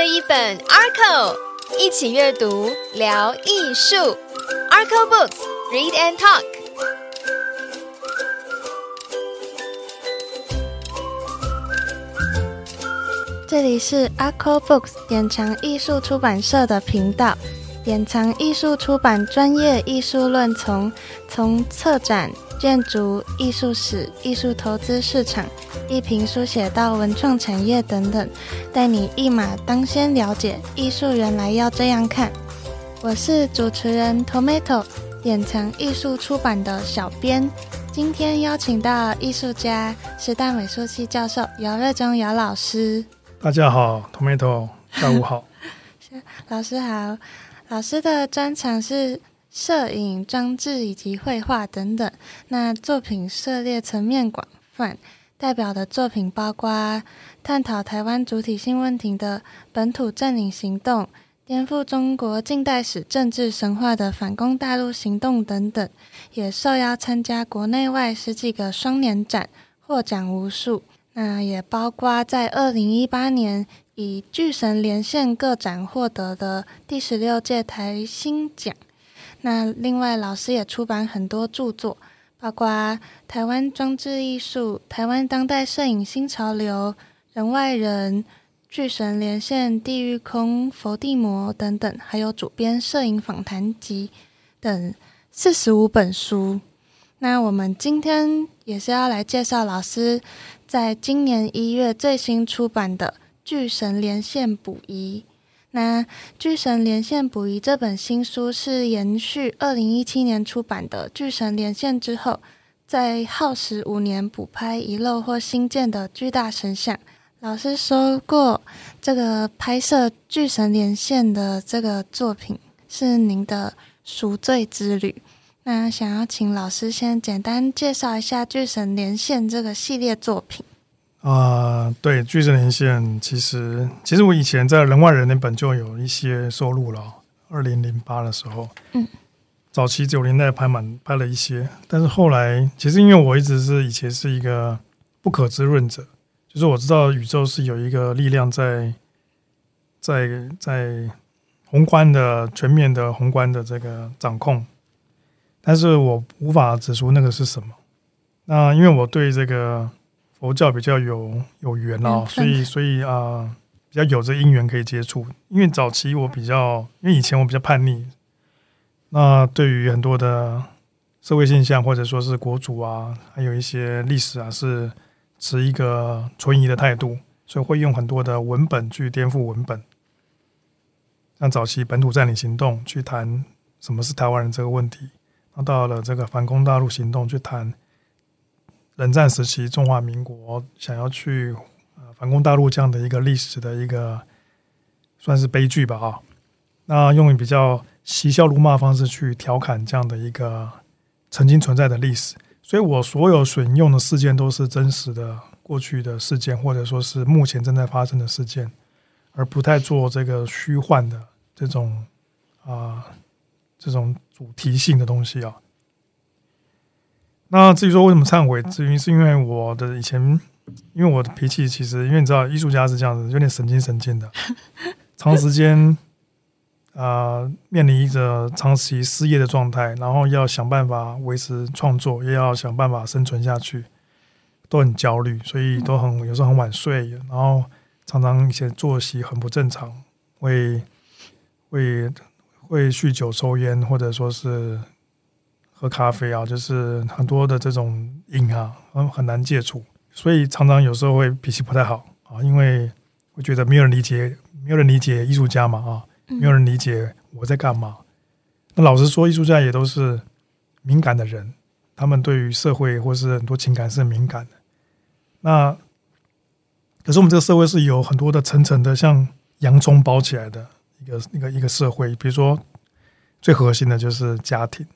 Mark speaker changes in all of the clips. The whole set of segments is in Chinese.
Speaker 1: 这一本 Arco，一起阅读聊艺术。Arco Books，Read and Talk。
Speaker 2: 这里是 Arco Books 典藏艺术出版社的频道。典藏艺术出版专业艺术论从从策展、建筑、艺术史、艺术投资市场、艺评书写到文创产业等等，带你一马当先了解艺术原来要这样看。我是主持人 Tomato，典藏艺术出版的小编。今天邀请到艺术家、时代美术系教授姚热中姚老师。
Speaker 3: 大家好，Tomato，下午好。
Speaker 2: 老师好。老师的专长是摄影、装置以及绘画等等。那作品涉猎层面广泛，代表的作品包括探讨台湾主体性问题的本土占领行动、颠覆中国近代史政治神话的反攻大陆行动等等。也受邀参加国内外十几个双年展，获奖无数。那也包括在二零一八年。以巨神连线个展获得的第十六届台新奖。那另外，老师也出版很多著作，包括《台湾装置艺术》《台湾当代摄影新潮流》《人外人》《巨神连线》《地狱空》《佛地魔》等等，还有主编《摄影访谈集》等四十五本书。那我们今天也是要来介绍老师在今年一月最新出版的。巨神连线补遗，那巨神连线补遗这本新书是延续二零一七年出版的巨神连线之后，在耗时五年补拍遗漏或新建的巨大神像。老师说过，这个拍摄巨神连线的这个作品是您的赎罪之旅。那想要请老师先简单介绍一下巨神连线这个系列作品。
Speaker 3: 啊，对，巨神连线，其实其实我以前在人外人那本就有一些收入了，二零零八的时候，嗯，早期九零代拍满拍了一些，但是后来其实因为我一直是以前是一个不可知论者，就是我知道宇宙是有一个力量在在在宏观的全面的宏观的这个掌控，但是我无法指出那个是什么。那因为我对这个。佛教比较有有缘哦，所以所以啊，比较有这因缘可以接触。因为早期我比较，因为以前我比较叛逆，那对于很多的社会现象或者说是国主啊，还有一些历史啊，是持一个存疑的态度，所以会用很多的文本去颠覆文本。像早期本土占领行动去谈什么是台湾人这个问题，那到了这个反攻大陆行动去谈。冷战时期，中华民国想要去呃反攻大陆这样的一个历史的一个算是悲剧吧啊，那用比较嬉笑怒骂方式去调侃这样的一个曾经存在的历史，所以我所有选用的事件都是真实的过去的事件，或者说是目前正在发生的事件，而不太做这个虚幻的这种啊这种主题性的东西啊。那至于说为什么忏悔，至于是因为我的以前，因为我的脾气其实，因为你知道艺术家是这样子，有点神经神经的，长时间啊面临着长期失业的状态，然后要想办法维持创作，也要想办法生存下去，都很焦虑，所以都很有时候很晚睡，然后常常一些作息很不正常，会会会酗酒抽烟，或者说是。喝咖啡啊，就是很多的这种瘾啊，很很难戒除，所以常常有时候会脾气不太好啊，因为我觉得没有人理解，没有人理解艺术家嘛啊，没有人理解我在干嘛。那老实说，艺术家也都是敏感的人，他们对于社会或是很多情感是很敏感的。那可是我们这个社会是有很多的层层的，像洋葱包起来的一个一个一个社会，比如说最核心的就是家庭。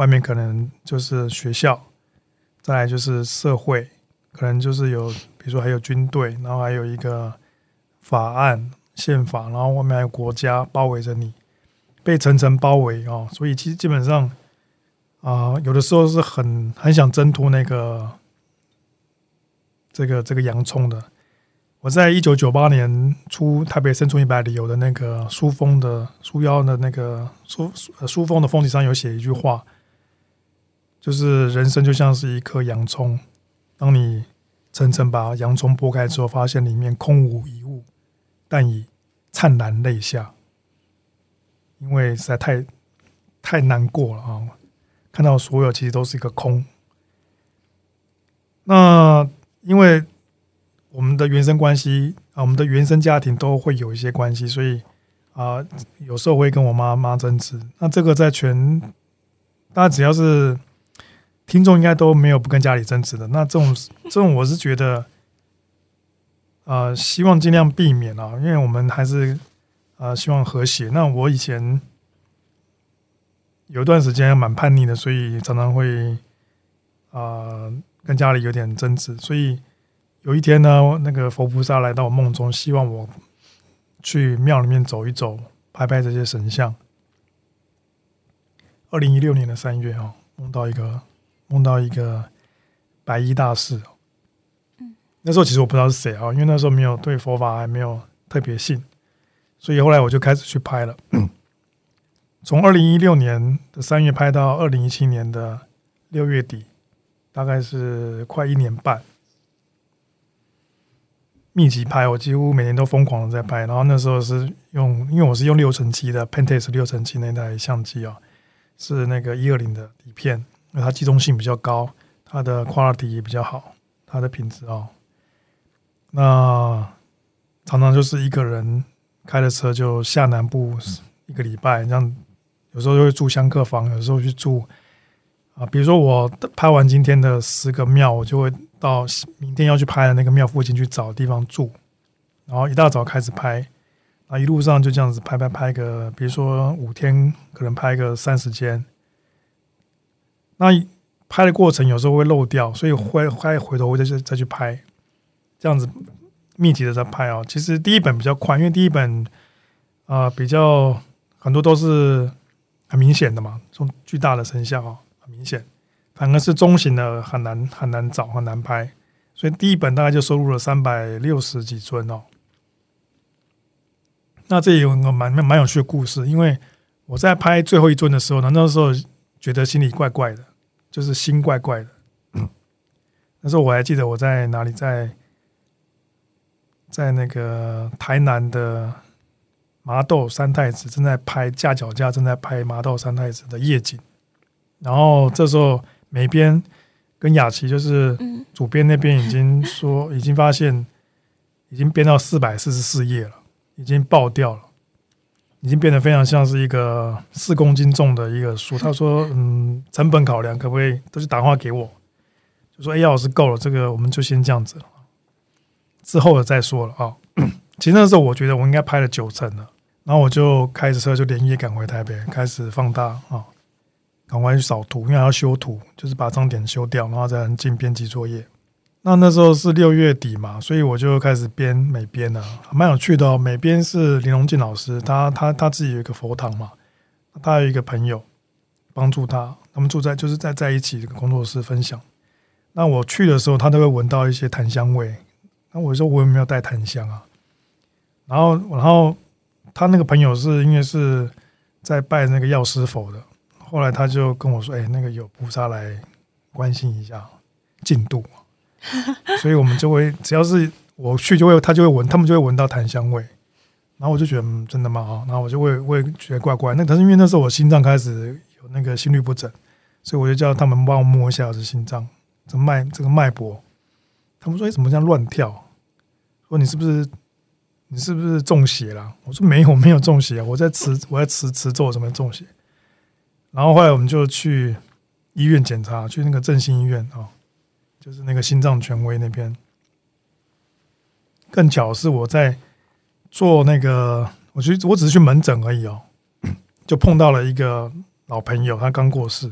Speaker 3: 外面可能就是学校，再来就是社会，可能就是有，比如说还有军队，然后还有一个法案、宪法，然后外面还有国家包围着你，被层层包围哦。所以其实基本上啊，有的时候是很很想挣脱那个这个这个洋葱的。我在一九九八年出台北生存一百里有的那个书封的书腰的那个书书封的封底上有写一句话，就是人生就像是一颗洋葱，当你层层把洋葱剥开之后，发现里面空无一物，但已灿然泪下，因为实在太太难过了啊！看到所有其实都是一个空。那因为。我们的原生关系啊，我们的原生家庭都会有一些关系，所以啊，有时候会跟我妈妈争执。那这个在全大家只要是听众，应该都没有不跟家里争执的。那这种这种，我是觉得，呃，希望尽量避免啊，因为我们还是呃希望和谐。那我以前有一段时间蛮叛逆的，所以常常会啊跟家里有点争执，所以。有一天呢，那个佛菩萨来到我梦中，希望我去庙里面走一走，拍拍这些神像。二零一六年的三月哦，梦到一个梦到一个白衣大士。嗯，那时候其实我不知道是谁啊，因为那时候没有对佛法还没有特别信，所以后来我就开始去拍了。从二零一六年的三月拍到二零一七年的六月底，大概是快一年半。密集拍，我几乎每年都疯狂的在拍。然后那时候是用，因为我是用六乘七的 Pentax 六乘七那台相机啊，是那个一二零的底片，因为它机动性比较高，它的 quality 也比较好，它的品质啊。那常常就是一个人开着车就下南部一个礼拜，这样有时候就会住香客房，有时候去住啊，比如说我拍完今天的十个庙，我就会。到明天要去拍的那个庙附近去找地方住，然后一大早开始拍，啊，一路上就这样子拍拍拍个，比如说五天可能拍个三十间，那拍的过程有时候会漏掉，所以会会回头再再去拍，这样子密集的在拍啊。其实第一本比较宽，因为第一本啊比较很多都是很明显的嘛，这种巨大的成像啊，很明显。反而是中型的很难很难找很难拍，所以第一本大概就收录了三百六十几尊哦。那这有一个蛮蛮有趣的故事，因为我在拍最后一尊的时候呢，那时候觉得心里怪怪的，就是心怪怪的。那时候我还记得我在哪里，在在那个台南的麻豆三太子正在拍架脚架，正在拍麻豆三太子的夜景，然后这时候。美编跟雅琪就是主编那边已经说，已经发现已经编到四百四十四页了，已经爆掉了，已经变得非常像是一个四公斤重的一个书。他说：“嗯，成本考量可不可以都是打电话给我，就说哎，老师够了，这个我们就先这样子，之后的再说了啊。”其实那时候我觉得我应该拍了九成了，然后我就开着车就连夜赶回台北，开始放大啊。赶快去扫图，因为要修图，就是把脏点修掉，然后再进编辑作业。那那时候是六月底嘛，所以我就开始编美编了，蛮有趣的哦。美编是林荣进老师，他他他自己有一个佛堂嘛，他有一个朋友帮助他，他们住在就是在在一起这个工作室分享。那我去的时候，他都会闻到一些檀香味。那我说我有没有带檀香啊？然后然后他那个朋友是因为是在拜那个药师佛的。后来他就跟我说：“哎，那个有菩萨来关心一下进度，所以我们就会只要是我去，就会他就会闻，他们就会闻到檀香味。然后我就觉得，嗯，真的吗？啊，然后我就会会觉得怪怪。那可是因为那时候我心脏开始有那个心律不整，所以我就叫他们帮我摸一下我的心脏，这脉这个脉搏。他们说：哎，怎么这样乱跳？说你是不是你是不是中邪了？我说没有，没有中邪，我在持我在持持咒，怎么中邪？”然后后来我们就去医院检查，去那个振兴医院啊，就是那个心脏权威那边。更巧是我在做那个，我去我只是去门诊而已哦，就碰到了一个老朋友，他刚过世，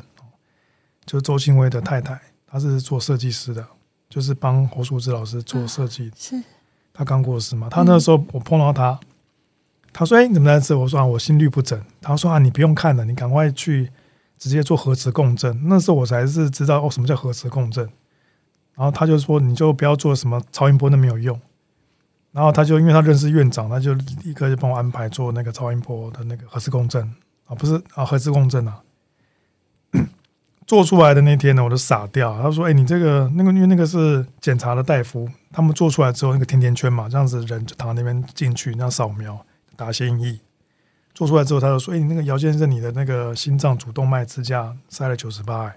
Speaker 3: 就是周庆威的太太，她是做设计师的，就是帮侯淑芝老师做设计。
Speaker 2: 是，
Speaker 3: 他刚过世嘛，她那时候我碰到他。她说：“哎，你怎么在这？”我说：“啊，我心律不整。”他说：“啊，你不用看了，你赶快去直接做核磁共振。”那时候我才是知道哦，什么叫核磁共振。然后他就说：“你就不要做什么超音波，那没有用。”然后他就因为他认识院长，他就立刻就帮我安排做那个超音波的那个核磁共振啊，不是啊，核磁共振啊。做出来的那天呢，我都傻掉。他说：“哎，你这个那个，因为那个是检查的大夫，他们做出来之后，那个甜甜圈嘛，这样子人就躺那边进去，那样扫描打显影。做出来之后，他就说：‘哎，你那个姚先生，你的那个心脏主动脉支架塞了九十八。’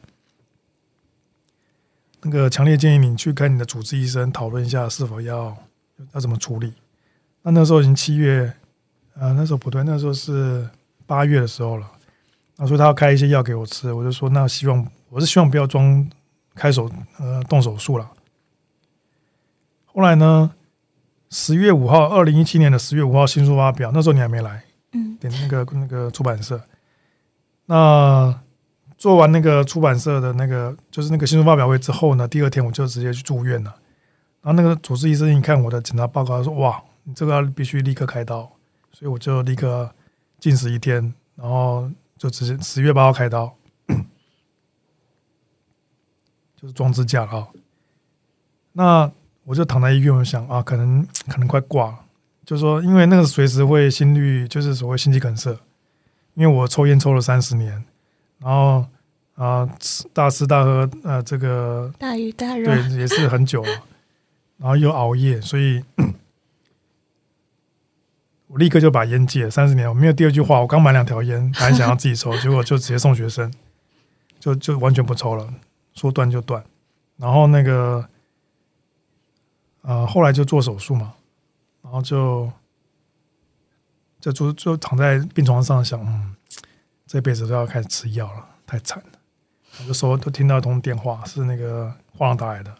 Speaker 3: 那个强烈建议你去跟你的主治医生讨论一下，是否要要怎么处理。那那时候已经七月，呃，那时候不对，那时候是八月的时候了。”他说他要开一些药给我吃，我就说那希望我是希望不要装开手呃动手术了。后来呢，十月五号，二零一七年的十月五号新书发表，那时候你还没来，嗯，点那个那个出版社。那做完那个出版社的那个就是那个新书发表会之后呢，第二天我就直接去住院了。然后那个主治医生一看我的检查报告，他说哇，你这个要必须立刻开刀，所以我就立刻禁食一天，然后。就直接十月八号开刀，就是装支架哈。那我就躺在医院，我想啊，可能可能快挂了。就是说因为那个随时会心率，就是所谓心肌梗塞。因为我抽烟抽了三十年，然后啊吃大吃大喝，呃，这个
Speaker 2: 大鱼大肉，
Speaker 3: 对，也是很久了。然后又熬夜，所以。我立刻就把烟戒了，三十年我没有第二句话。我刚买两条烟，还想要自己抽，结果就直接送学生，就就完全不抽了，说断就断。然后那个，呃，后来就做手术嘛，然后就就就就躺在病床上想，嗯，这辈子都要开始吃药了，太惨了。有的时候都听到一通电话，是那个黄浪打来的，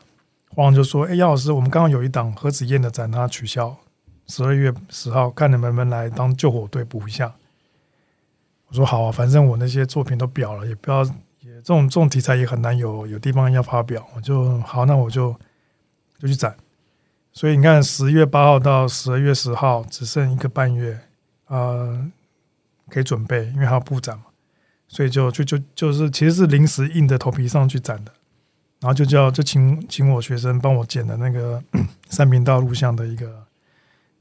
Speaker 3: 黄浪就说：“哎，姚老师，我们刚刚有一档何子燕的展，他取消。”十二月十号，看你们能来当救火队补一下。我说好啊，反正我那些作品都表了，也不要也这种这种题材也很难有有地方要发表。我就好，那我就就去展。所以你看，十月八号到十二月十号只剩一个半月，呃，可以准备，因为还要布展嘛。所以就就就就是其实是临时硬着头皮上去展的，然后就叫就请请我学生帮我剪的那个 三频道录像的一个。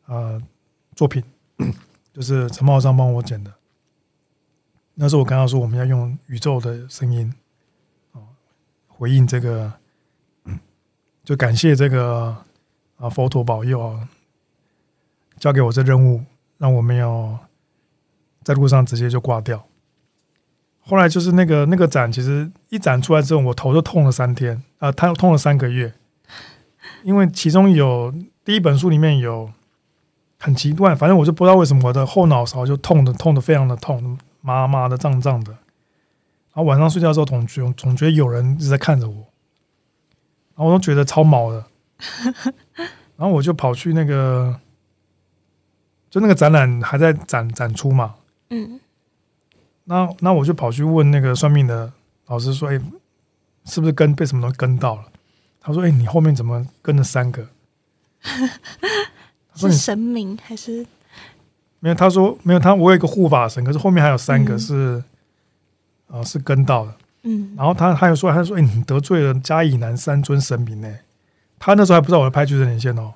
Speaker 3: 呃，作品 就是陈茂章帮我剪的。那时候我刚刚说，我们要用宇宙的声音啊，回应这个，就感谢这个啊佛陀保佑啊，交给我这任务，让我没有在路上直接就挂掉。后来就是那个那个展，其实一展出来之后，我头就痛了三天啊，他痛了三个月，因为其中有第一本书里面有。很奇怪，反正我就不知道为什么我的后脑勺就痛的痛的非常的痛，麻麻的胀胀的。然后晚上睡觉的时候总觉总觉得有人一直在看着我，然后我都觉得超毛的。然后我就跑去那个，就那个展览还在展展出嘛。嗯。那那我就跑去问那个算命的老师说：“哎，是不是跟被什么东西跟到了？”他说：“哎，你后面怎么跟了三个？”
Speaker 2: 是神明还是
Speaker 3: 没有？他说没有，他我有一个护法神，可是后面还有三个是，啊，是跟到的。嗯，然后他他又说，他说，哎，你得罪了嘉义南三尊神明呢。他那时候还不知道我要拍《巨人连线》哦，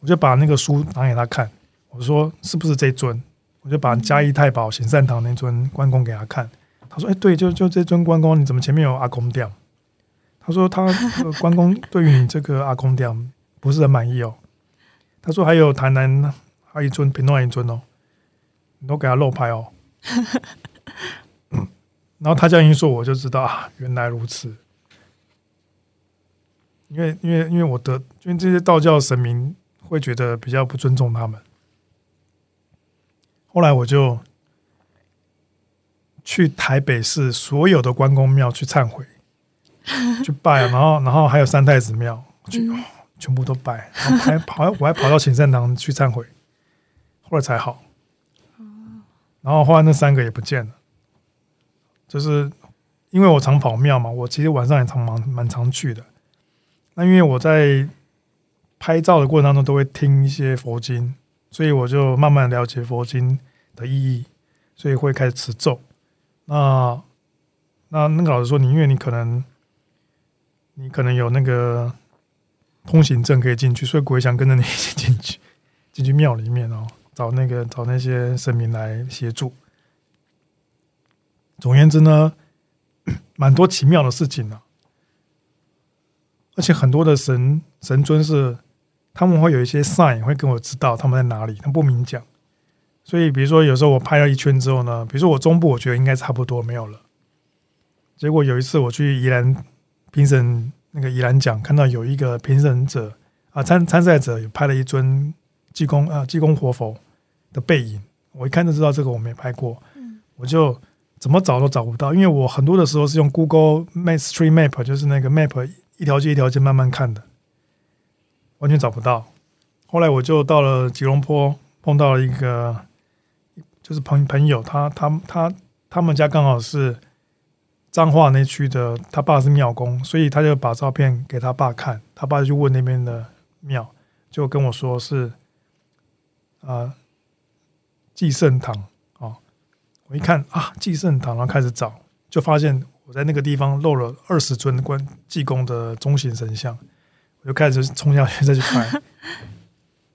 Speaker 3: 我就把那个书拿给他看，我说是不是这尊？我就把嘉义太保显善堂那尊关公给他看，他说，哎，对，就就这尊关公，你怎么前面有阿公殿？他说他关公对于你这个阿公殿不是很满意哦。他说还有台南还一尊平东一尊哦，你都给他漏拍哦。然后他这样一说，我就知道啊，原来如此。因为因为因为我得，因为这些道教神明会觉得比较不尊重他们。后来我就去台北市所有的关公庙去忏悔，去拜，然后然后还有三太子庙去。全部都拜，然后还跑，我还跑到请善堂去忏悔，后来才好。然后后来那三个也不见了，就是因为我常跑庙嘛，我其实晚上也常蛮蛮常去的。那因为我在拍照的过程当中都会听一些佛经，所以我就慢慢了解佛经的意义，所以会开始持咒。那那那个老师说，你因为你可能你可能有那个。通行证可以进去，所以鬼想跟着你一起进去。进去庙里面哦，找那个找那些神明来协助。总而言之呢，蛮多奇妙的事情呢，而且很多的神神尊是他们会有一些 sign 会跟我知道他们在哪里，他不明讲。所以比如说有时候我拍了一圈之后呢，比如说我中部我觉得应该差不多没有了，结果有一次我去宜兰评审那个宜兰奖，看到有一个评审者啊参参赛者有拍了一尊济公啊济公活佛的背影，我一看就知道这个我没拍过，我就。怎么找都找不到，因为我很多的时候是用 Google Map Street Map，就是那个 Map 一条街一条街慢慢看的，完全找不到。后来我就到了吉隆坡，碰到了一个就是朋朋友，他他他他们家刚好是彰化那区的，他爸是庙公，所以他就把照片给他爸看，他爸就问那边的庙，就跟我说是啊济圣堂啊。我一看啊，济圣堂，然后开始找，就发现我在那个地方漏了二十尊关济公的中型神像，我就开始冲下去再去拍。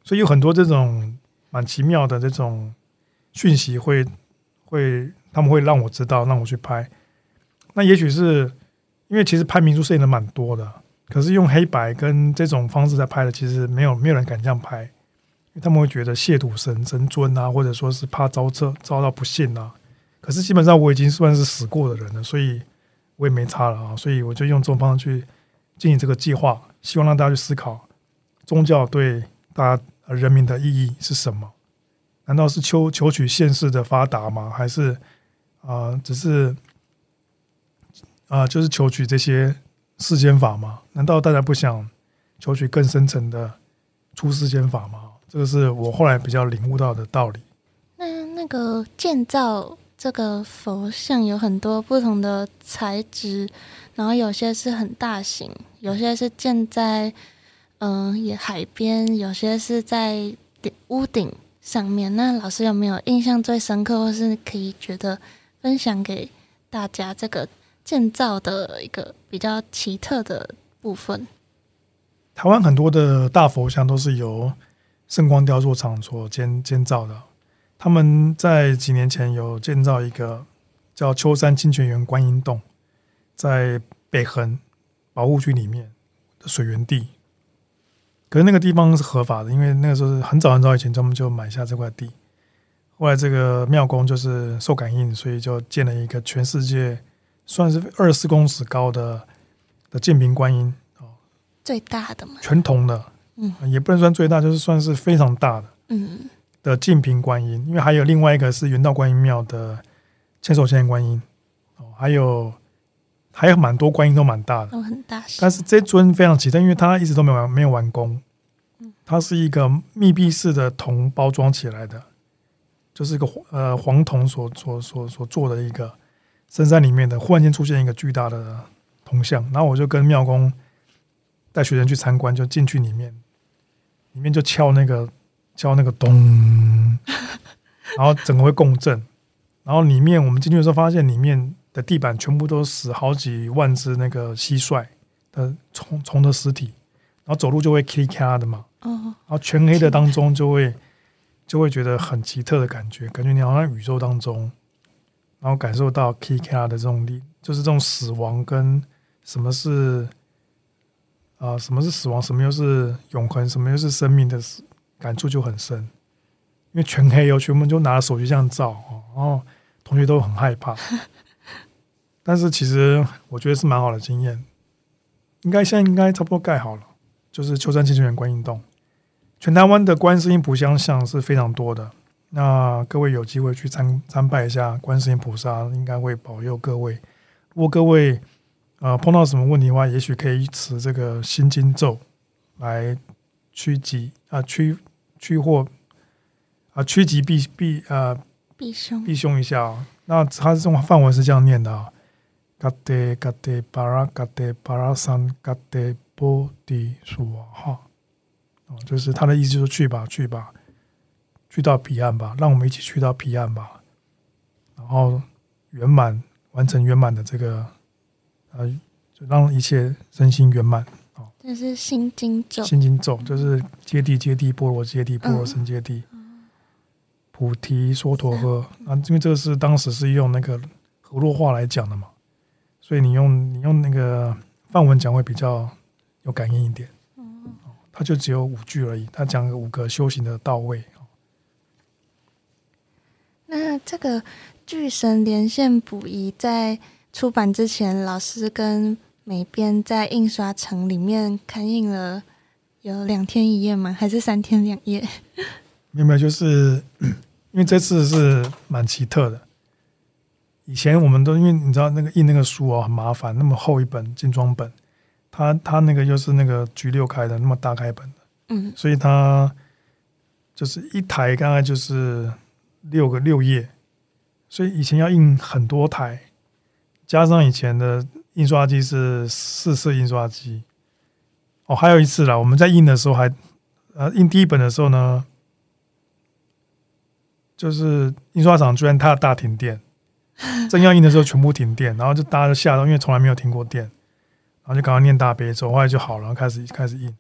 Speaker 3: 所以有很多这种蛮奇妙的这种讯息，会会他们会让我知道，让我去拍。那也许是因为其实拍民族摄影的蛮多的，可是用黑白跟这种方式在拍的，其实没有没有人敢这样拍，因为他们会觉得亵渎神神尊啊，或者说是怕遭这遭到不幸啊。可是基本上我已经算是死过的人了，所以我也没差了啊！所以我就用这种方式去进行这个计划，希望让大家去思考宗教对大家人民的意义是什么？难道是求求取现世的发达吗？还是啊，只是啊，就是求取这些世间法吗？难道大家不想求取更深层的出世间法吗？这个是我后来比较领悟到的道理。
Speaker 2: 那那个建造。这个佛像有很多不同的材质，然后有些是很大型，有些是建在嗯也海边，有些是在顶屋顶上面。那老师有没有印象最深刻，或是可以觉得分享给大家这个建造的一个比较奇特的部分？
Speaker 3: 台湾很多的大佛像都是由圣光雕塑厂所建建造的。他们在几年前有建造一个叫秋山清泉园观音洞，在北横保护区里面的水源地。可是那个地方是合法的，因为那个时候是很早很早以前，他们就买下这块地。后来这个庙公就是受感应，所以就建了一个全世界算是二十四公尺高的的建平观音哦，
Speaker 2: 最大的嘛，
Speaker 3: 全铜的，嗯，也不能算最大，就是算是非常大的，嗯。的净瓶观音，因为还有另外一个是元道观音庙的千手千眼观音哦，还有还有蛮多观音都蛮大的，
Speaker 2: 都很大。
Speaker 3: 但是这尊非常奇特，因为它一直都没完没有完工。它是一个密闭式的铜包装起来的，就是一个呃黄铜所所所所做的一个深山里面的，忽然间出现一个巨大的铜像，然后我就跟庙公带学生去参观，就进去里面，里面就敲那个。敲那个咚，然后整个会共振，然后里面我们进去的时候发现里面的地板全部都死好几万只那个蟋蟀的虫虫的尸体，然后走路就会 k 咔的嘛，然后全黑的当中就会就会觉得很奇特的感觉，感觉你好像宇宙当中，然后感受到 k 咔的这种力，就是这种死亡跟什么是啊什么是死亡，什么又是永恒，什么又是生命的死。感触就很深，因为全黑哦，全部就拿着手机这样照哦，然后同学都很害怕。但是其实我觉得是蛮好的经验，应该现在应该差不多盖好了。就是秋山清泉园观音洞，全台湾的观世音菩萨像是非常多的。那各位有机会去参参拜一下观世音菩萨，应该会保佑各位。如果各位呃碰到什么问题的话，也许可以持这个心经咒来趋吉啊驱。驱祸啊，趋吉避避啊，
Speaker 2: 避凶
Speaker 3: 避凶一下啊。那它这种范文是这样念的啊：嘎德嘎德巴拉嘎德巴拉三嘎德波迪苏哈。哦，就是他的意思，就是去吧，去吧，去到彼岸吧，让我们一起去到彼岸吧。然后圆满完成圆满的这个呃，就让一切身心圆满。
Speaker 2: 哦，这是心经咒，
Speaker 3: 心经咒就是揭谛揭谛波罗揭谛波罗僧揭谛，菩提说陀诃。啊，因为这个是当时是用那个河洛话来讲的嘛，所以你用你用那个范文讲会比较有感应一点。他就只有五句而已，他讲五个修行的到位。
Speaker 2: 那这个《巨神连线补遗》在出版之前，老师跟美编在印刷城里面刊印了有两天一夜吗？还是三天两夜？
Speaker 3: 没有没有，就是 因为这次是蛮奇特的。以前我们都因为你知道那个印那个书哦很麻烦，那么厚一本精装本。他他那个又是那个 G 六开的那么大开本的，嗯，所以他就是一台大概就是六个六页，所以以前要印很多台，加上以前的印刷机是四色印刷机，哦，还有一次啦，我们在印的时候还呃印第一本的时候呢，就是印刷厂居然它大停电，正要印的时候全部停电，然后就大家就吓到，因为从来没有停过电。然后就赶快念大悲咒，后来就好了，开始开始印。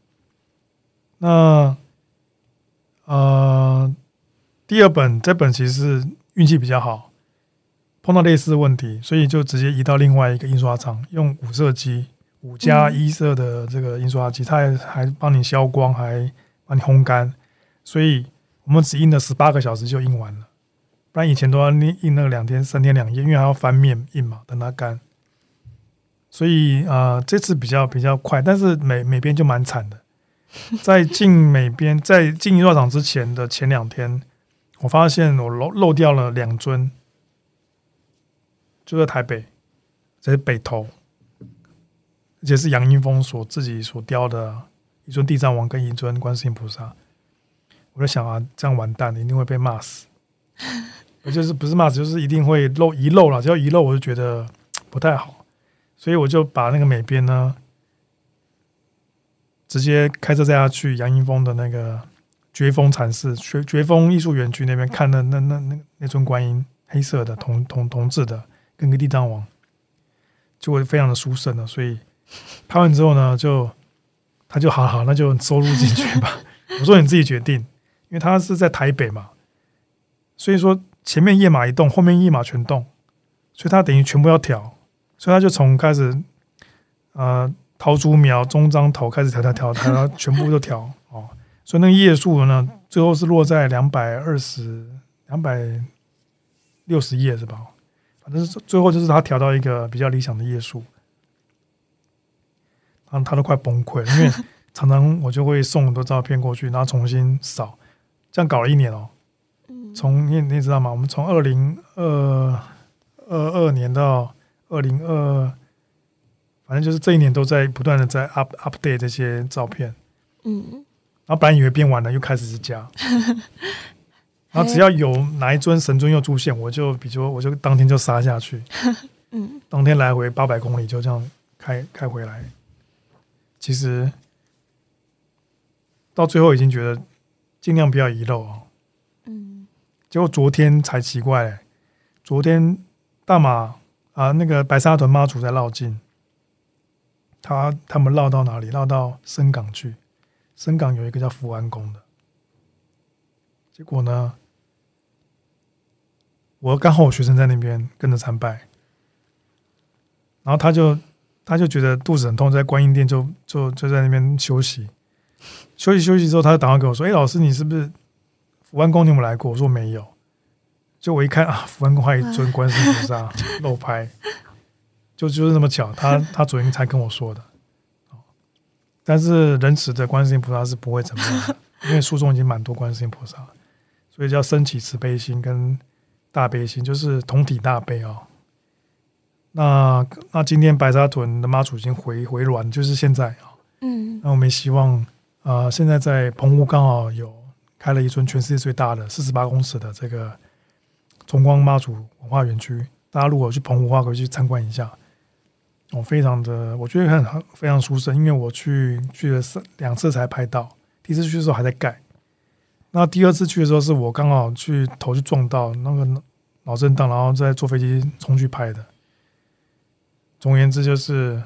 Speaker 3: 那呃，第二本这本其实是运气比较好，碰到类似的问题，所以就直接移到另外一个印刷厂，用五色机，五加一色的这个印刷机，它还还帮你消光，还帮你烘干，所以我们只印了十八个小时就印完了，不然以前都要印印那个两天、三天两夜，因为还要翻面印嘛，等它干。所以啊，这次比较比较快，但是美美编 就蛮惨的。在进美编，在进印刷厂之前的前两天，我发现我漏漏掉了两尊，就在台北，在北投，而且是杨英峰所自己所雕的一尊地藏王跟一尊观世音菩萨。我在想啊，这样完蛋了，一定会被骂死。我 就是不是骂，就是一定会漏遗漏了。只要遗漏，我就觉得不太好。所以我就把那个美编呢，直接开车载他去杨英峰的那个绝峰禅寺、绝绝峰艺术园区那边看的那那那那尊观音，黑色的铜铜铜制的，跟个地藏王，就会非常的殊胜的。所以拍完之后呢，就他就好好，那就收录进去吧。我说你自己决定，因为他是在台北嘛，所以说前面页码一动，后面页码全动，所以他等于全部要调。所以他就从开始，呃，桃竹苗中章头开始调调调调，全部都调 哦。所以那个页数呢，最后是落在两百二十、两百六十页是吧？反正是最后就是他调到一个比较理想的页数，然后他都快崩溃了，因为常常我就会送很多照片过去，然后重新扫，这样搞了一年哦。从你你知道吗？我们从二零二二二年到二零二，反正就是这一年都在不断的在 up update 这些照片，嗯，然后本来以为变完了，又开始是加，然后只要有哪一尊神尊又出现，我就比如我就当天就杀下去，嗯，当天来回八百公里就这样开开回来，其实到最后已经觉得尽量不要遗漏哦，嗯，结果昨天才奇怪，昨天大马。啊，那个白沙屯妈祖在绕境，他他们绕到哪里？绕到深港去。深港有一个叫福安宫的，结果呢，我刚好我学生在那边跟着参拜，然后他就他就觉得肚子很痛，在观音殿就就就在那边休息，休息休息之后，他就打电话给我说：“哎，老师，你是不是福安宫？你有没有来过？”我说：“没有。”就我一看 啊，福安宫还有一尊观世音菩萨 漏拍，就就是那么巧，他他昨天才跟我说的。但是仁慈的观世音菩萨是不会怎么样，因为书中已经蛮多观世音菩萨，所以叫升起慈悲心跟大悲心，就是同体大悲哦。那那今天白沙屯的妈祖已经回回銮，就是现在啊，嗯，那我们希望啊，现在在澎湖刚好有开了一尊全世界最大的四十八公尺的这个。崇光妈祖文化园区，大家如果去澎湖的话，可以去参观一下。我，非常的，我觉得很很非常舒适，因为我去去了三两次才拍到，第一次去的时候还在盖，那第二次去的时候是我刚好去头就撞到那个脑震荡，然后再坐飞机冲去拍的。总而言之，就是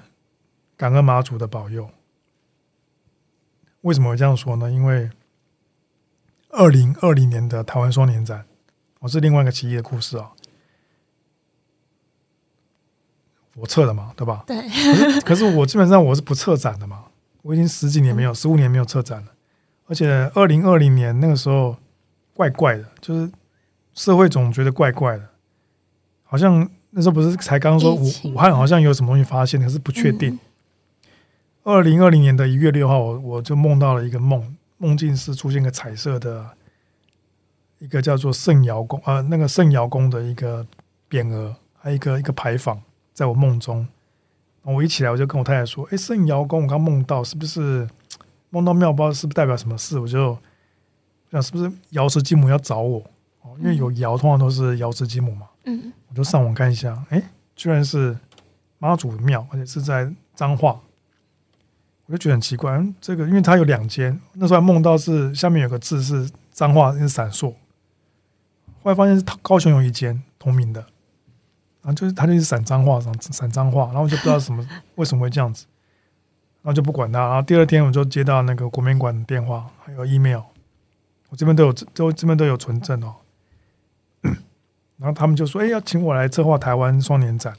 Speaker 3: 感恩妈祖的保佑。为什么会这样说呢？因为二零二零年的台湾双年展，我是另外一个奇异的故事啊。我撤了嘛，对吧？
Speaker 2: 对。
Speaker 3: 可是，可是我基本上我是不撤展的嘛。我已经十几年没有，十五年没有撤展了。而且二零二零年那个时候，怪怪的，就是社会总觉得怪怪的，好像那时候不是才刚说武武汉好像有什么东西发现，可是不确定。二零二零年的一月六号，我我就梦到了一个梦，梦境是出现个彩色的，一个叫做圣尧宫呃，那个圣尧宫的一个匾额，还有一个一个牌坊。在我梦中，我一起来我就跟我太太说：“哎，圣尧宫，我刚梦到，是不是梦到庙包？是不是代表什么事？”我就想，是不是瑶池金母要找我？哦，因为有瑶，通常都是瑶池金母嘛。嗯，我就上网看一下，哎，居然是妈祖庙，而且是在彰化。我就觉得很奇怪，这个因为他有两间，那时候还梦到是下面有个字是脏话，是闪烁。后来发现是高雄有一间同名的。然后就是他就是闪脏话，闪闪脏话，然后我就不知道什么 为什么会这样子，然后就不管他。然后第二天我就接到那个国民馆的电话，还有 email，我这边都有，都这边都有存证哦。然后他们就说：“哎，要请我来策划台湾双年展。”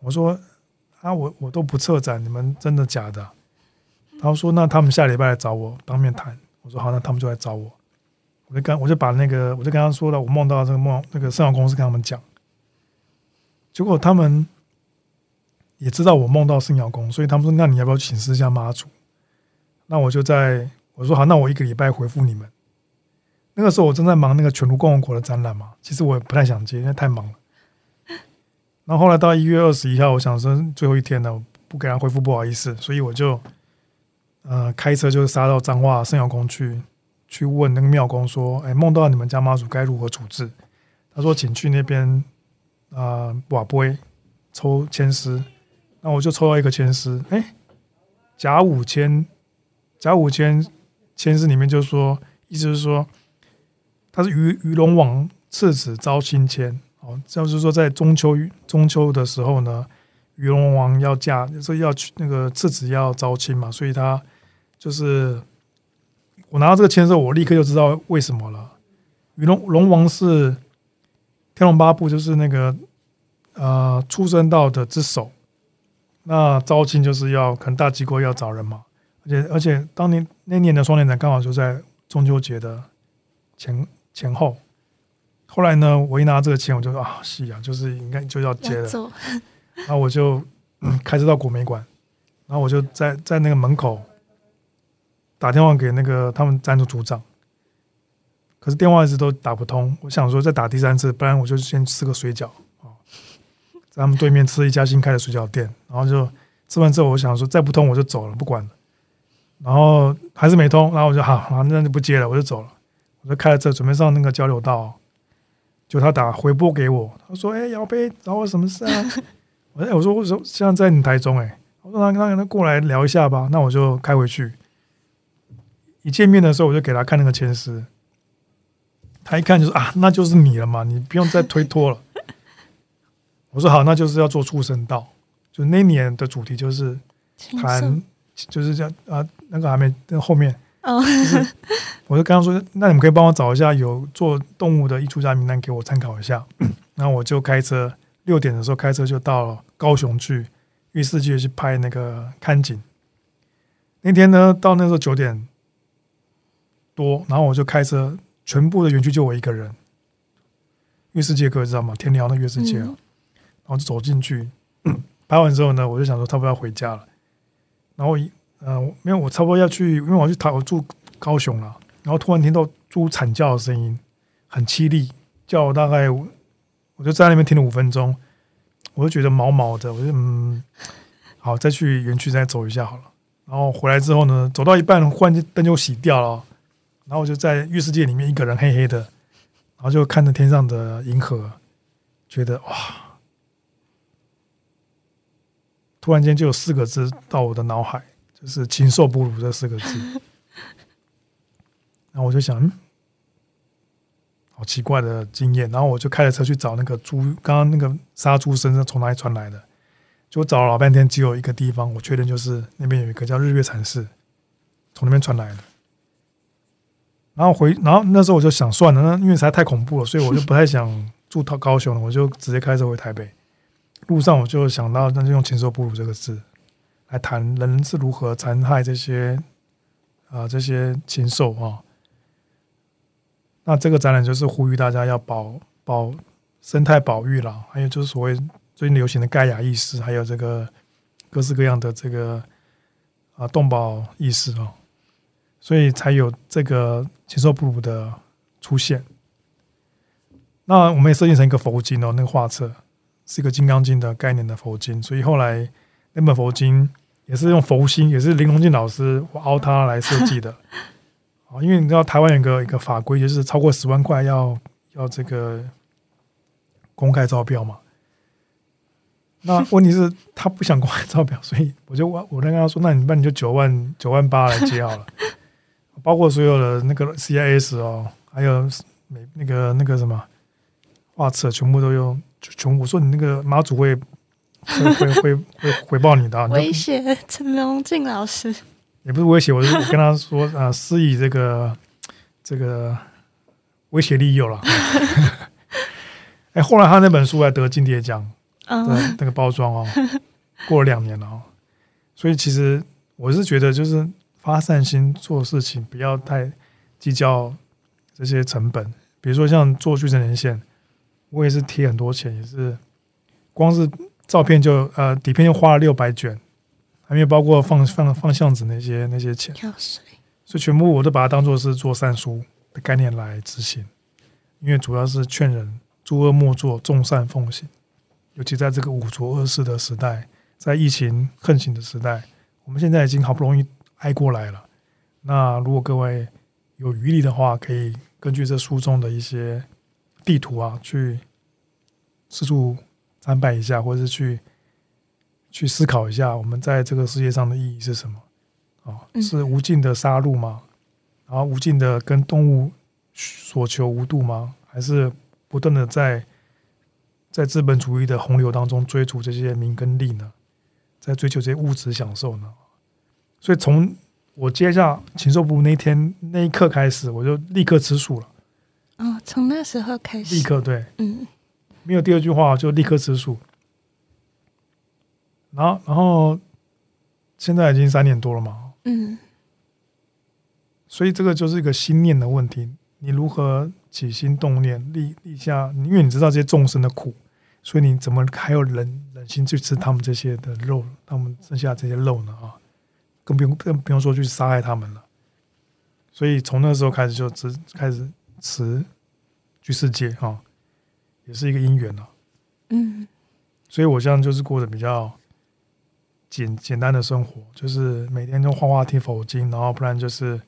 Speaker 3: 我说：“啊，我我都不策展，你们真的假的？”然后说：“那他们下礼拜来找我当面谈。”我说：“好，那他们就来找我。”我就跟我就把那个我就跟他说了，我梦到这个梦，那个圣阳公司跟他们讲。结果他们也知道我梦到圣瑶宫，所以他们说：“那你要不要请示一下妈祖？”那我就在我说：“好，那我一个礼拜回复你们。”那个时候我正在忙那个全卢共和国的展览嘛，其实我也不太想接，因为太忙了。然后后来到一月二十一号，我想说最后一天了，不给他回复不好意思，所以我就呃开车就杀到彰化圣瑶宫去，去问那个庙公说：“哎，梦到你们家妈祖该如何处置？”他说：“请去那边。”啊，瓦杯抽签师，那我就抽到一个签师，哎，甲午签，甲午签签诗里面就是说，意思是说，他是鱼鱼龙王赐子招亲签，哦，就是说在中秋中秋的时候呢，鱼龙王要嫁，就是要去那个次子要招亲嘛，所以他就是我拿到这个签之后，我立刻就知道为什么了，与龙龙王是。天龙八部就是那个呃，出生道的之首。那招亲就是要可能大机构要找人嘛，而且而且当年那年的双年展刚好就在中秋节的前前后。后来呢，我一拿这个钱，我就说啊，是啊，就是应该就要接了。然后我就 开车到国美馆，然后我就在在那个门口打电话给那个他们站组组长。可是电话一直都打不通，我想说再打第三次，不然我就先吃个水饺啊，在他们对面吃一家新开的水饺店，然后就吃完之后，我想说再不通我就走了，不管了。然后还是没通，然后我就好，好那就不接了，我就走了。我就开了车准备上那个交流道，就他打回拨给我，他说：“哎，姚贝找我什么事啊？” 我说：“我说我说现在在你台中哎。”我说：“那那那过来聊一下吧。”那我就开回去。一见面的时候，我就给他看那个签诗。他一看就是啊，那就是你了嘛，你不用再推脱了。我说好，那就是要做畜生道，就那年的主题就是谈，就是这样啊，那个还没那后面。哦，我就跟他说，那你们可以帮我找一下有做动物的艺术家名单给我参考一下。然后我就开车六点的时候开车就到了高雄去玉世界去拍那个看景。那天呢，到那时候九点多，然后我就开车。全部的园区就我一个人，月世界哥知道吗？天聊那月世界啊，然后就走进去，拍完之后呢，我就想说差不多要回家了。然后，嗯，没有，我差不多要去，因为我去台，我住高雄了。然后突然听到猪惨叫的声音，很凄厉，叫大概，我就在那边听了五分钟，我就觉得毛毛的，我就嗯，好，再去园区再走一下好了。然后回来之后呢，走到一半，忽然间灯就熄掉了。然后我就在浴室界里面一个人黑黑的，然后就看着天上的银河，觉得哇！突然间就有四个字到我的脑海，就是“禽兽不如”这四个字。然后我就想，嗯，好奇怪的经验。然后我就开着车去找那个猪，刚刚那个杀猪声是从哪里传来的？就找了老半天，只有一个地方，我确认就是那边有一个叫日月禅寺。从那边传来的。然后回，然后那时候我就想算了，那因为实在太恐怖了，所以我就 不太想住到高雄了，我就直接开车回台北。路上我就想到，那就用“禽兽不如”这个字来谈人是如何残害这些啊这些禽兽啊。那这个展览就是呼吁大家要保保生态保育了，还有就是所谓最近流行的盖亚意识，还有这个各式各样的这个啊动保意识哦，所以才有这个禽兽不如的出现。那我们也设计成一个佛经哦，那个画册是一个《金刚经》的概念的佛经，所以后来那本佛经也是用佛心，也是林隆进老师我凹他来设计的。啊，因为你知道台湾有个一个法规，就是超过十万块要要这个公开招标嘛。那问题是，他不想公开招标，所以我就我我跟他说：“那你那你就九万九万八来接好了，包括所有的那个 CIS 哦，还有美那个那个什么画册，全部都用全。我说你那个妈祖会会会会会回报你的，
Speaker 2: 威胁陈龙静老师。”
Speaker 3: 也不是威胁，我是跟他说啊，施以这个这个威胁利诱了。哎，后来他那本书还得金蝶奖，嗯那个包装哦，过了两年了哦。所以其实我是觉得，就是发善心做事情，不要太计较这些成本。比如说像做矩阵连线，我也是贴很多钱，也是光是照片就呃底片就花了六百卷。还没有包括放放放相纸那些那些钱，所以全部我都把它当做是做善书的概念来执行，因为主要是劝人诸恶莫作，众善奉行。尤其在这个五浊恶世的时代，在疫情横行的时代，我们现在已经好不容易挨过来了。那如果各位有余力的话，可以根据这书中的一些地图啊，去四处参拜一下，或者是去。去思考一下，我们在这个世界上的意义是什么？啊，是无尽的杀戮吗？然后无尽的跟动物所求无度吗？还是不断的在在资本主义的洪流当中追逐这些名跟利呢？在追求这些物质享受呢？所以从我接下禽兽部那天那一刻开始，我就立刻吃素了。
Speaker 2: 哦，从那时候开始，
Speaker 3: 立刻对，嗯，没有第二句话，就立刻吃素。然后，然后现在已经三年多了嘛。嗯。所以这个就是一个心念的问题，你如何起心动念立立下？因为你知道这些众生的苦，所以你怎么还有忍忍心去吃他们这些的肉？他们剩下这些肉呢？啊，更不用更不用说去杀害他们了。所以从那时候开始就只开始辞去世界哈，也是一个因缘了。嗯。所以我现在就是过得比较。简简单的生活，就是每天就画画、听佛经，然后不然就是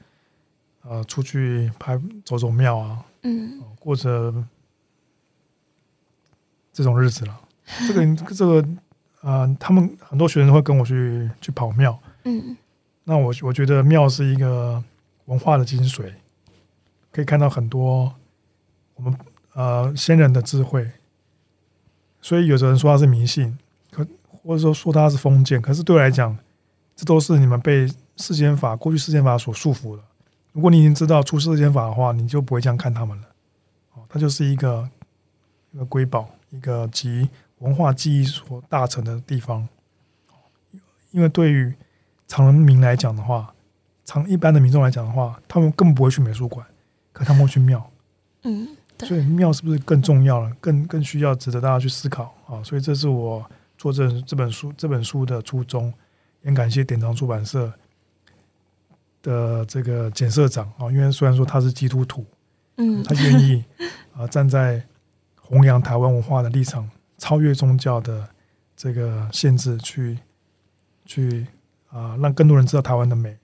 Speaker 3: 呃出去拍走走庙啊，嗯，过着这种日子了。这个这个啊，他们很多学生会跟我去去跑庙，嗯，那我我觉得庙是一个文化的精髓，可以看到很多我们呃先人的智慧，所以有的人说他是迷信。可或者说说他是封建，可是对我来讲，这都是你们被世间法、过去世间法所束缚了。如果你已经知道出世间法的话，你就不会这样看他们了。哦，它就是一个一个瑰宝，一个集文化记忆所大成的地方。因为对于常人民来讲的话，常一般的民众来讲的话，他们根本不会去美术馆，可他们会去庙。嗯，所以庙是不是更重要了？更更需要值得大家去思考啊！所以这是我。做这这本书这本书的初衷，也感谢典藏出版社的这个简社长啊，因为虽然说他是基督徒，嗯，他愿意啊站在弘扬台湾文化的立场，超越宗教的这个限制，去去啊让更多人知道台湾的美、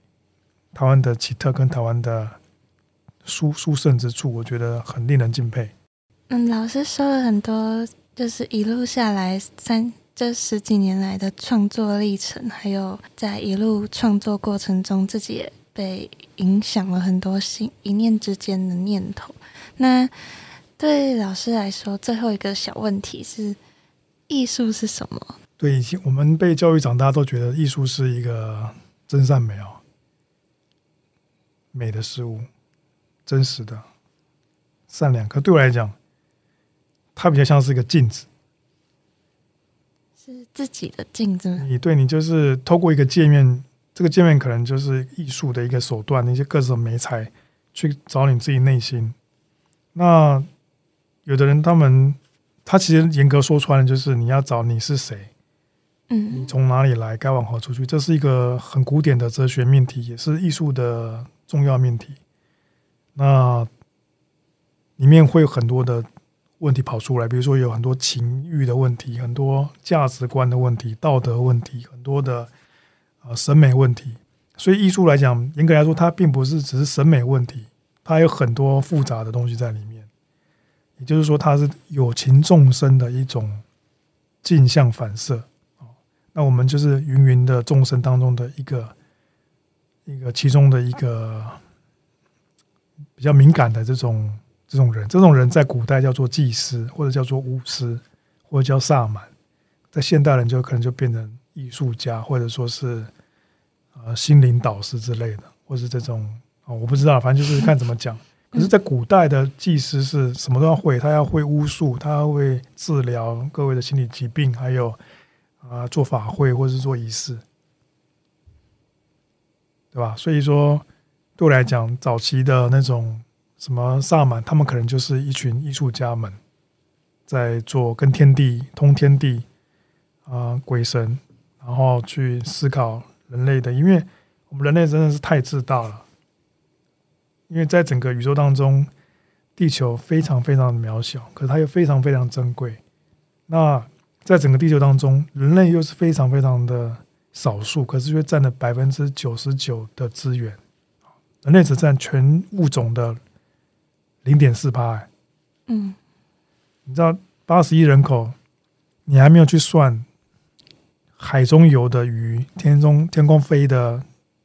Speaker 3: 台湾的奇特跟台湾的殊殊胜之处，我觉得很令人敬佩。
Speaker 2: 嗯，老师说了很多，就是一路下来三。这十几年来的创作历程，还有在一路创作过程中，自己也被影响了很多心一念之间的念头。那对老师来说，最后一个小问题是：艺术是什么？
Speaker 3: 对，以前我们被教育长大，都觉得艺术是一个真善美哦。美的事物，真实的、善良。可对我来讲，它比较像是一个镜子，
Speaker 2: 是自己的镜子。
Speaker 3: 你对你就是透过一个界面，这个界面可能就是艺术的一个手段，那些各种美材去找你自己内心。那有的人他们，他其实严格说穿了，就是你要找你是谁。你从哪里来，该往何处去？这是一个很古典的哲学命题，也是艺术的重要命题。那里面会有很多的问题跑出来，比如说有很多情欲的问题，很多价值观的问题，道德问题，很多的呃审美问题。所以艺术来讲，严格来说，它并不是只是审美问题，它有很多复杂的东西在里面。也就是说，它是有情众生的一种镜像反射。那我们就是芸芸的众生当中的一个，一个其中的一个比较敏感的这种这种人，这种人在古代叫做祭司，或者叫做巫师，或者叫萨满，在现代人就可能就变成艺术家，或者说是呃心灵导师之类的，或是这种哦，我不知道，反正就是看怎么讲。可是，在古代的祭司是什么都要会，他要会巫术，他会治疗各位的心理疾病，还有。啊，做法会或是做仪式，对吧？所以说，对我来讲，早期的那种什么萨满，他们可能就是一群艺术家们，在做跟天地通天地啊鬼神，然后去思考人类的，因为我们人类真的是太自大了，因为在整个宇宙当中，地球非常非常的渺小，可是它又非常非常珍贵，那。在整个地球当中，人类又是非常非常的少数，可是却占了百分之九十九的资源。人类只占全物种的零点四八。
Speaker 2: 嗯，
Speaker 3: 你知道八十亿人口，你还没有去算海中游的鱼、天中天空飞的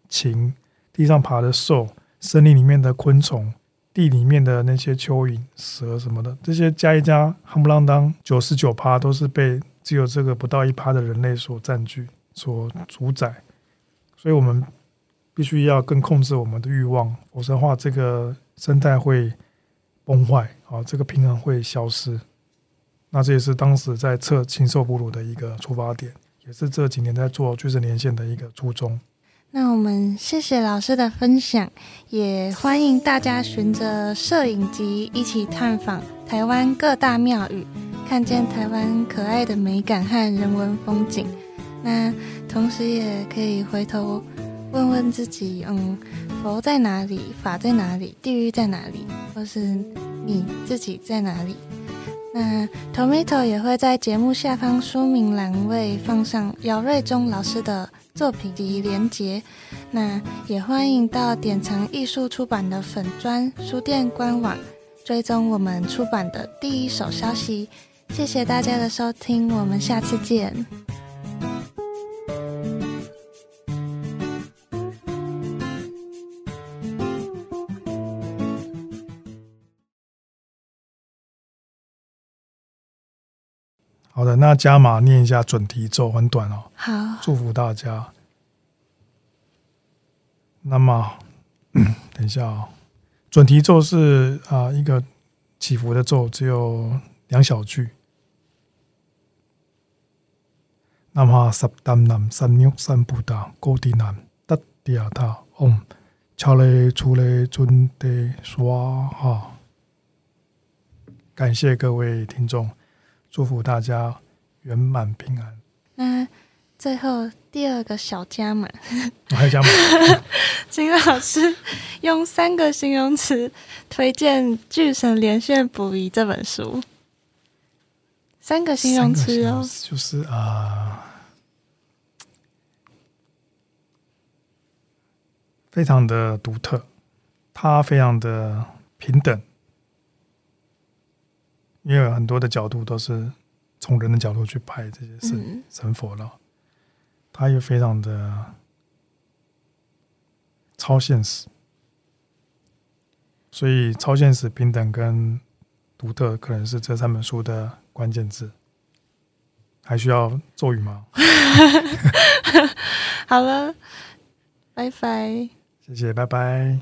Speaker 3: 禽、地上爬的兽、森林里面的昆虫、地里面的那些蚯蚓、蛇什么的，这些加一加，夯不啷当九十九趴都是被。只有这个不到一趴的人类所占据、所主宰，所以我们必须要更控制我们的欲望，否则的话，这个生态会崩坏啊，这个平衡会消失。那这也是当时在测禽兽哺乳的一个出发点，也是这几年在做巨神连线的一个初衷。
Speaker 2: 那我们谢谢老师的分享，也欢迎大家循着摄影机一起探访台湾各大庙宇。看见台湾可爱的美感和人文风景，那同时也可以回头问问自己：嗯，佛在哪里？法在哪里？地狱在哪里？或是你自己在哪里？那 Tomato 也会在节目下方说明栏位放上姚瑞忠老师的作品及连结。那也欢迎到典藏艺术出版的粉砖书店官网追踪我们出版的第一手消息。谢谢大家的收听，我们下次见。
Speaker 3: 好的，那加码念一下准提咒，很短哦。
Speaker 2: 好，
Speaker 3: 祝福大家。那么，等一下啊，准提咒是啊一个起伏的咒，只有两小句。南无萨达南三藐三菩萨，高地南达地亚他嗡，恰雷出雷尊德娑哈。感谢各位听众，祝福大家圆满平安。
Speaker 2: 那最后第二个小加码，
Speaker 3: 我还有加码，
Speaker 2: 请老师用三个形容词推荐《巨神连线捕鱼》这本书。三个形容词哦，
Speaker 3: 就是啊。非常的独特，它非常的平等，因为很多的角度都是从人的角度去拍这些神神佛了，他也非常的超现实，所以超现实、平等跟独特可能是这三本书的关键字。还需要咒语吗？
Speaker 2: 好了，拜拜。
Speaker 3: 谢谢，拜拜。